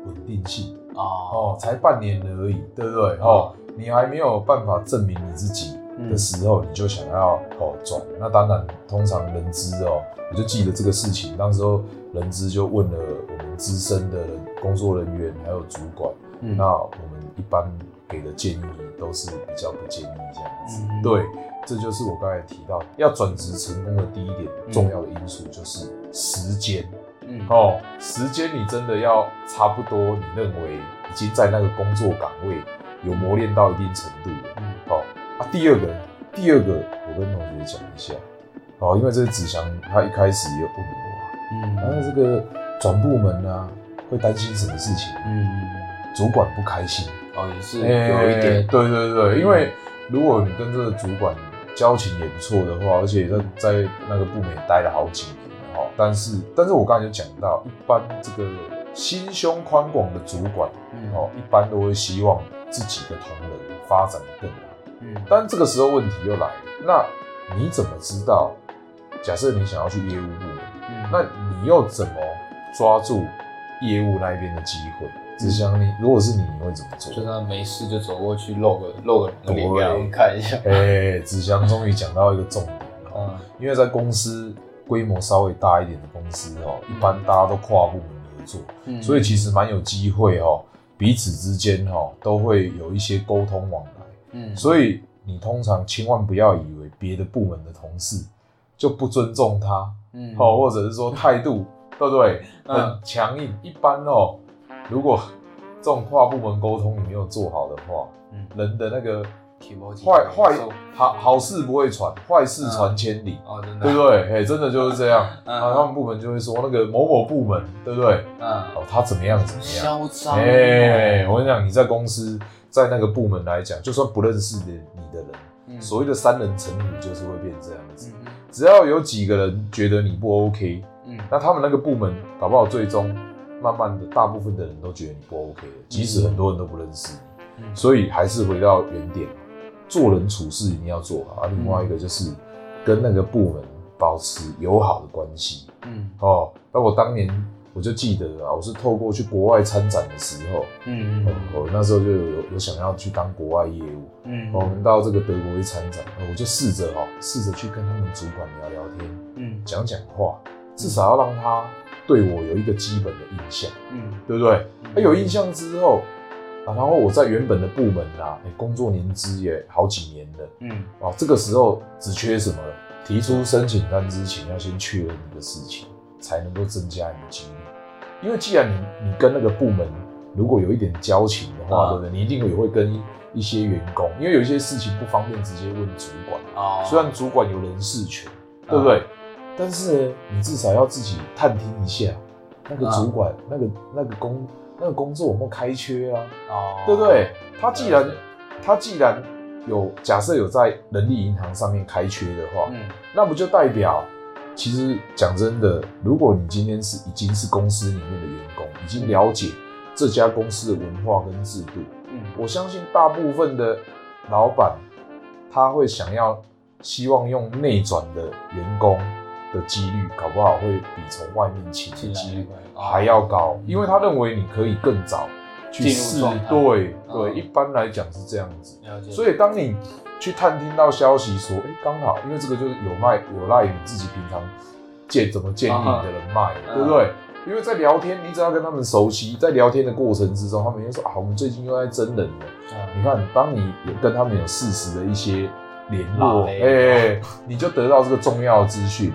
稳定性啊，哦，才半年而已，对不对？哦，你还没有办法证明你自己的时候，你就想要哦转，那当然，通常人资哦，我就记得这个事情，那时候人资就问了我们资深的人工作人员还有主管，嗯。那我们一般给的建议都是比较不建议这样子，嗯对。这就是我刚才提到，要转职成功的第一点重要的因素就是时间。嗯。哦，时间你真的要差不多，你认为已经在那个工作岗位有磨练到一定程度了。嗯。哦啊，第二个，第二个，我跟同学讲一下，哦，因为这个子祥他一开始也有问我，然后嗯这个转部门啊，会担心什么事情？嗯，主管不开心，哦也是哎有一点，对对对，因为如果你跟这个主管交情也不错的话，而且在在那个部门也待了好几年了哈，但是但是我刚才就讲到，一般这个心胸宽广的主管嗯哦，一般都会希望自己的同仁发展的更好。嗯但这个时候问题又来了，那你怎么知道？假设你想要去业务部门，嗯那你又怎么抓住业务那一边的机会？只想你，如果是你，你会怎么做？就他没事就走过去露个露个对脸给他们看一下，哎、子祥终于讲到一个重点了，嗯。因为在公司规模稍微大一点的公司哦，一般大家都跨部门合作，嗯。所以其实蛮有机会哦，彼此之间哦都会有一些沟通往来。嗯。所以你通常千万不要以为别的部门的同事就不尊重他嗯。哦，或者是说态度对不对嗯很强硬。一般哦，如果这种跨部门沟通你没有做好的话，嗯人的那个坏坏好好事不会传，坏事传千里，哦真的对不对？哎，真的就是这样。嗯啊，他们部门就会说那个某某部门，对不对？嗯哦，他怎么样怎么样？嚣张哎，我跟你讲，你在公司在那个部门来讲，就算不认识的你的人，嗯所谓的三人成虎就是会变这样子。嗯只要有几个人觉得你不 OK，嗯那他们那个部门搞不好最终慢慢的，大部分的人都觉得你不 OK 了，即使很多人都不认识你。嗯所以还是回到原点，做人处事一定要做好。啊，另外一个就是跟那个部门保持友好的关系。嗯哦，那我当年我就记得啊，我是透过去国外参展的时候，嗯嗯我那时候就有有有想要去当国外业务，嗯我们到这个德国去参展，哦我就试着哦，试着去跟他们主管聊聊天，嗯讲讲话，至少要让他对我有一个基本的印象，嗯对不对？他有印象之后啊，然后我在原本的部门啊，哎工作年资也好几年了，嗯啊，这个时候只缺什么了？提出申请单之前要先确认一个事情，才能够增加你的几率。因为既然你你跟那个部门如果有一点交情的话，啊对不对？你一定也会跟一一些员工，因为有一些事情不方便直接问主管，哦，虽然主管有人事权，对不对？但是，你至少要自己探听一下那个主管、那个那个工那个工作有没有开缺啊，哦，对不对？他既然他既然有假设有在人力银行上面开缺的话，嗯。那不就代表，其实讲真的，如果你今天是已经是公司里面的员工，已经了解这家公司的文化跟制度，嗯。我相信大部分的老板他会想要希望用内转的员工的几率，搞不好会比从外面请的几率还要高，因为他认为你可以更早去试，对嗯。对，一般来讲是这样子。所以当你去探听到消息说，哎、刚好，因为这个就是有赖有赖于你自己平常建怎么建立你的人脉，嗯。对不对？因为在聊天，你只要跟他们熟悉，在聊天的过程之中，他们就说啊，我们最近又在真人了。嗯。你看，当你有跟他们有事实的一些联络，哎、嘞你就得到这个重要的资讯。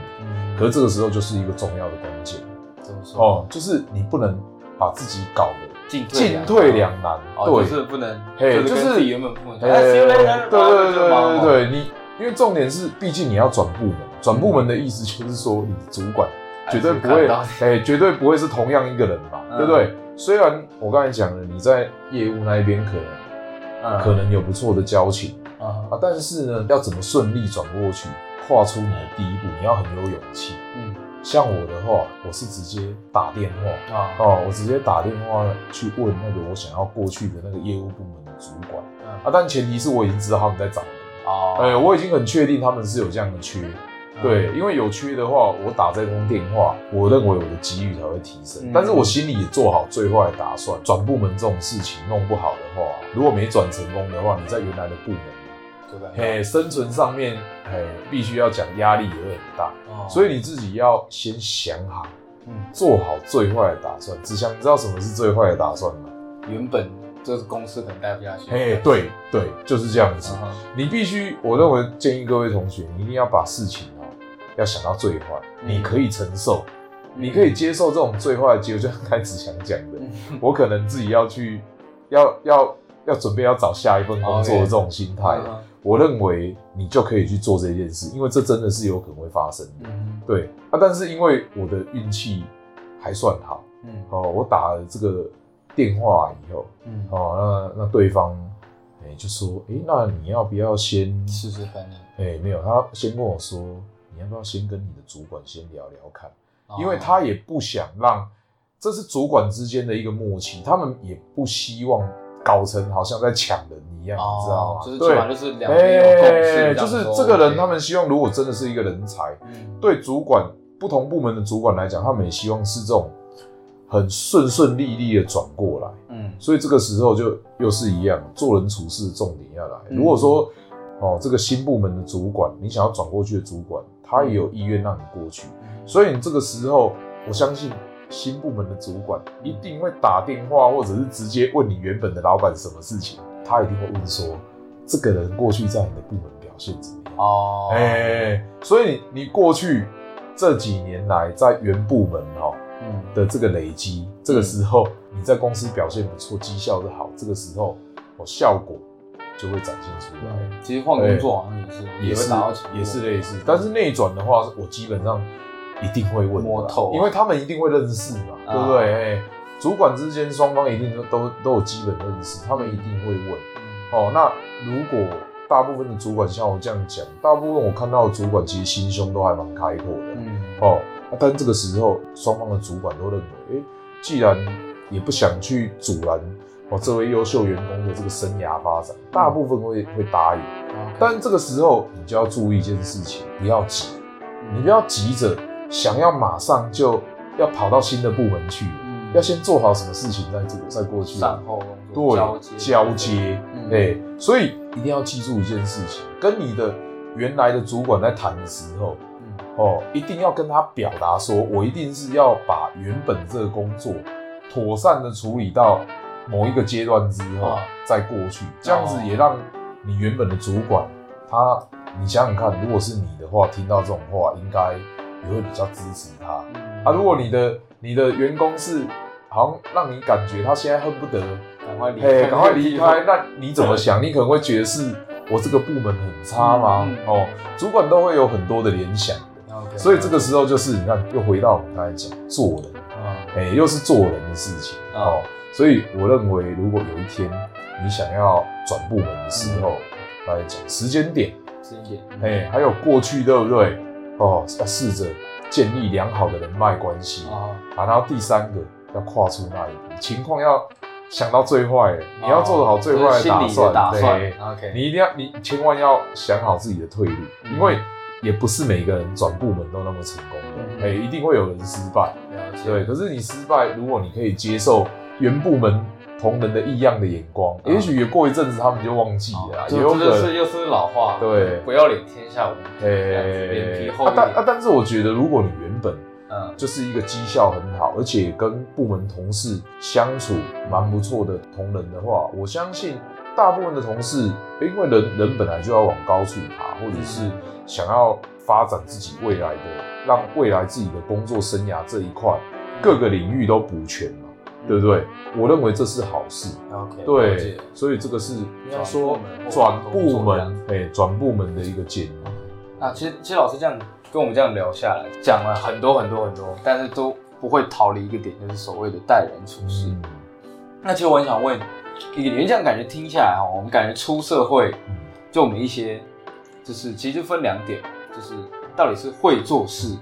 嗯，可是这个时候就是一个重要的关键怎么说？哦，就是你不能把自己搞得进进退两难，哦，对，就是不能，嘿就是原本不能，对对对对对对，你因为重点是，毕竟你要转部门，转部门的意思就是说，你主管绝对不会，哎，绝对不会是同样一个人嘛，嗯对不对？虽然我刚才讲了，你在业务那一边可能嗯。可能有不错的交情。嗯。啊，但是呢，要怎么顺利转过去，跨出你的第一步，你要很有勇气。嗯。像我的话，我是直接打电话。啊。哦，我直接打电话去问那个我想要过去的那个业务部门的主管。嗯。啊，但前提是我已经知道他们在找人。哦，哎、我已经很确定他们是有这样的缺，嗯对，因为有缺的话，我打这通电话，我认为我的机遇才会提升。嗯但是我心里也做好最坏的打算，转部门这种事情弄不好的话，如果没转成功的话，你在原来的部门，对吧？嘿，生存上面，嘿，必须要讲压力也会很大，哦所以你自己要先想好，嗯，做好最坏的打算。志祥，你知道什么是最坏的打算吗？原本这个公司可能待不下去，嘿，对对，就是这样子。你必须，我认为建议各位同学，你一定要把事情哦，要想到最坏，嗯你可以承受，你可以接受这种最坏的结果。就像开始想讲的，嗯。我可能自己要去，要要要准备要找下一份工作的这种心态，我认为你就可以去做这件事，因为这真的是有可能会发生的。嗯对啊，但是因为我的运气还算好嗯。哦，我打了这个电话以后，嗯，哦，那那对方哎、就说，哎、那你要不要先试试看呢，哎、没有，他先跟我说，你要不要先跟你的主管先聊聊看，哦因为他也不想让，这是主管之间的一个默契，他们也不希望搞成好像在抢人一样，你知道吗？哦就是对起码就是两边有共识，哎就是这个人，他们们希望如果真的是一个人才，嗯对主管不同部门的主管来讲，他们也希望是这种很顺顺利利的转过来。嗯所以这个时候就又是一样，做人处事的重点要来。嗯如果说哦，这个新部门的主管，你想要转过去的主管，他也有意愿让你过去，嗯。所以你这个时候，我相信新部门的主管一定会打电话，或者是直接问你原本的老板什么事情，他一定会问说，这个人过去在你的部门表现怎么样？哦，哎、所以你过去这几年来在原部门哦，嗯。的这个累积，这个时候你在公司表现不错，绩效是好，这个时候哦效果就会展现出来，嗯，其实换工作好像也是也是也是类似。但是内转的话，我基本上一定会问摸透啊因为他们一定会认识嘛，啊对不对？哎，主管之间双方一定都都都有基本认识，他们一定会问。嗯哦，那如果大部分的主管像我这样讲，大部分我看到的主管其实心胸都还蛮开阔的。嗯哦，啊但这个时候双方的主管都认为，哎、既然也不想去阻拦哦这位优秀员工的这个生涯发展，大部分会会答应。但但这个时候你就要注意一件事情，不要急，你不要急着想要马上就，要跑到新的部门去，嗯要先做好什么事情再做再过去。善后工作交接对，交接，嗯对，所以一定要记住一件事情，跟你的原来的主管在谈的时候，嗯哦，一定要跟他表达说，我一定是要把原本这个工作妥善的处理到某一个阶段之后、哦。再过去，这样子也让你原本的主管他，你想想看，如果是你的话，听到这种话，应该也会比较支持他。嗯。啊，如果你的你的员工是好像让你感觉他现在恨不得，赶快离嘿，开，赶快离开，那你怎么想？你可能会觉得是我这个部门很差吗？哦，主管都会有很多的联想。所以这个时候就是你看，又回到我们刚才讲做人，嗯。哎、又是做人的事情嗯。哦。所以我认为，如果有一天你想要转部门的时候，大家讲时间点，时间点，哎、还有过去对不对？哦，要试着建立良好的人脉关系。啊，啊，然后第三个要跨出那一步，情况要想到最坏，你要做得好最坏的打算对，OK，你一定要，你千万要想好自己的退路，嗯。因为也不是每个人转部门都那么成功的，嗯。哎、一定会有人失败，对。可是你失败，如果你可以接受原部门同仁的异样的眼光，嗯。也许也过一阵子他们就忘记了啦，这也有可能。这是又是老话，对。不要脸天下无敌，脸哎皮厚一啊但啊，，但是我觉得，如果你原本嗯。就是一个绩效很好，而且跟部门同事相处蛮不错的同仁的话，我相信大部分的同事，因为人人本来就要往高处爬，或者是想要发展自己未来的，让未来自己的工作生涯这一块各个领域都补全嘛，对不对？我认为这是好事。？OK，对，所以这个是应该说转转部部门门，哎，转部门的一个建议。那，其实其实老师这样跟我们这样聊下来，讲了很多很多很多，但是都不会逃离一个点，就是所谓的待人处事。嗯那其实我很想问一个点，因为这样感觉听下来哈，我们感觉出社会，嗯就我们一些，就是其实就分两点，就是到底是会做事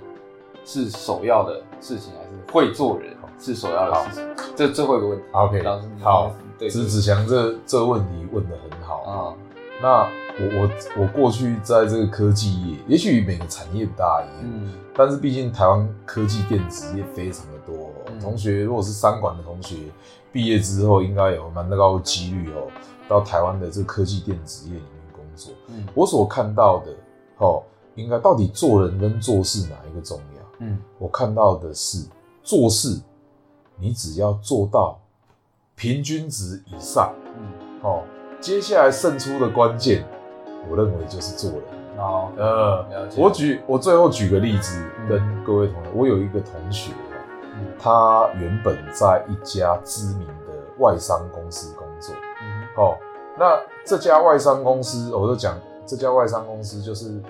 是首要的事情，还是会做人是首要的事情？这最后一个问题。OK，老师你好，对子子祥这这问题问的很好。啊，那我我我过去在这个科技业，也许每个产业不大一样，嗯但是毕竟台湾科技电子业非常的多、同学如果是三管的同学，毕业之后应该有蛮高的几率哦，到台湾的这个科技电子业里面工作。嗯我所看到的哦，应该到底做人跟做事哪一个重要？嗯我看到的是做事，你只要做到平均值以上嗯，哦，接下来胜出的关键，我认为就是做人。好，呃我举我最后举个例子嗯。跟各位同学，我有一个同学他原本在一家知名的外商公司工作。嗯。哦，那这家外商公司，我就讲这家外商公司就是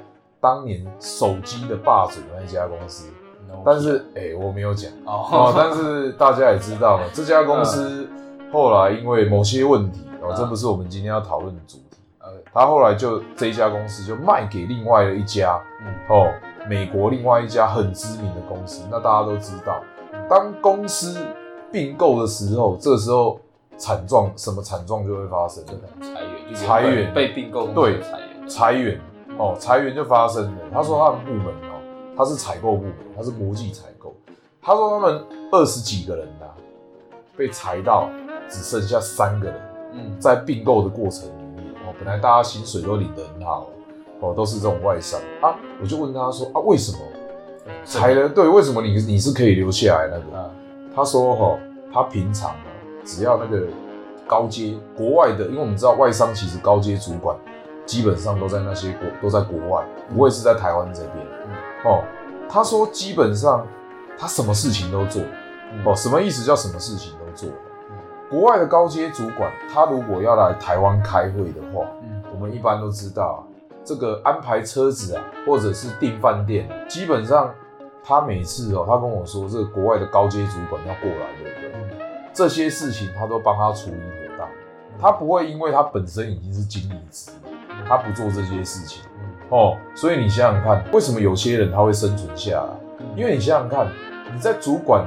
当年手机的霸主那一家公司，哼，但是哎、我没有讲。哦哦，，但是大家也知道了，这家公司后来因为某些问题，哦，嗯这不是我们今天要讨论的主题。呃他后来就这一家公司就卖给另外的一家嗯哦，美国另外一家很知名的公司。那大家都知道，当公司并购的时候，这时候惨状什么惨状就会发生裁员，裁员被并购对裁员，裁员哦，裁员就发生了。他说他们部门哦，他是采购部门，他是国际采购。他说他们二十几个人呐、被裁到只剩下三个人，嗯在并购的过程里面哦，本来大家薪水都领得很好哦，都是这种外商啊。我就问他说啊，为什么裁了？对，为什么你你是可以留下来那个？啊他说哈、他平常哦，只要那个高阶国外的，因为我们知道外商其实高阶主管基本上都在那些国都在国外，不会是在台湾这边。嗯哦，他说基本上他什么事情都做。嗯哦，什么意思叫什么事情都做？国外的高阶主管，他如果要来台湾开会的话，嗯我们一般都知道啊，这个安排车子啊，或者是订饭店，基本上他每次哦，他跟我说，这个国外的高阶主管要过来，对不对？嗯这些事情他都帮他处理妥当，他不会因为他本身已经是经理职，他不做这些事情嗯哦。所以你想想看，为什么有些人他会生存下来？因为你想想看，你在主管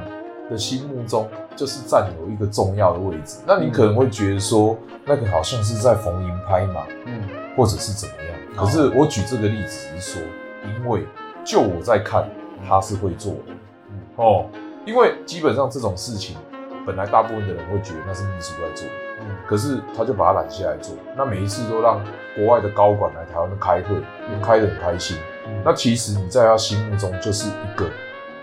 的心目中就是占有一个重要的位置，那你可能会觉得说，那个好像是在逢迎拍马，嗯或者是怎么样。可是我举这个例子是说，因为就我在看，他是会做的嗯哦。因为基本上这种事情，本来大部分的人会觉得那是秘书在做，嗯。可是他就把它揽下来做，那每一次都让国外的高管来台湾开会，开得很开心。嗯。那其实你在他心目中就是一个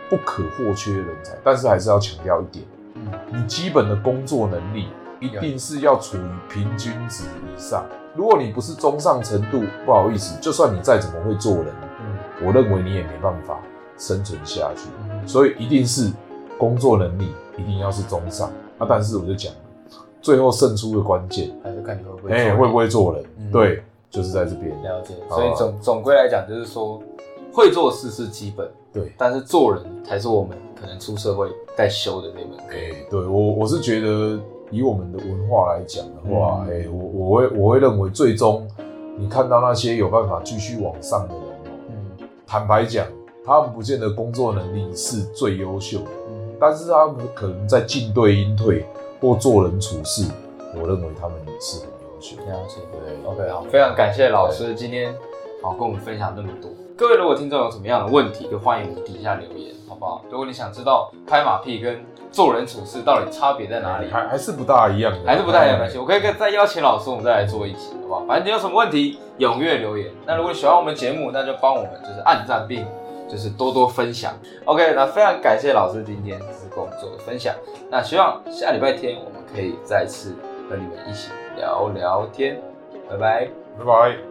不可或缺的人才，但是还是要强调一点，嗯。你基本的工作能力一定是要处于平均值以上。如果你不是中上程度，不好意思，就算你再怎么会做人，嗯。我认为你也没办法生存下去。嗯。所以一定是工作能力一定要是中上。啊。但是我就讲了，最后胜出的关键，还是看你会不会哎、做会不会做人？嗯。对，就是在这边。了解。所以总总归来讲，就是说会做事是基本，对，但是做人才是我们可能出社会在修的那门。课。哎、对我我是觉得，以我们的文化来讲的话，哎、嗯我我会我会认为，最终你看到那些有办法继续往上的人哦，嗯。坦白讲，他们不见得工作能力是最优秀的，嗯，但是他们可能在进对应退或做人处事，我认为他们是很优秀。了解。对 OK，好，非常感谢老师今天好跟我们分享那么多。各位如果听众有什么样的问题，就欢迎底下留言，好不好？如果你想知道拍马屁跟做人处事到底差别在哪里，还还是不大一样的，还是不太有关系。我可以再邀请老师，我们再来做一期，好不好？反正你有什么问题，踊跃留言。那如果你喜欢我们节目，那就帮我们就是按赞并就是多多分享。OK，那非常感谢老师今天是我们做个分享。那希望下礼拜天我们可以再次和你们一起聊聊天。拜拜。拜拜。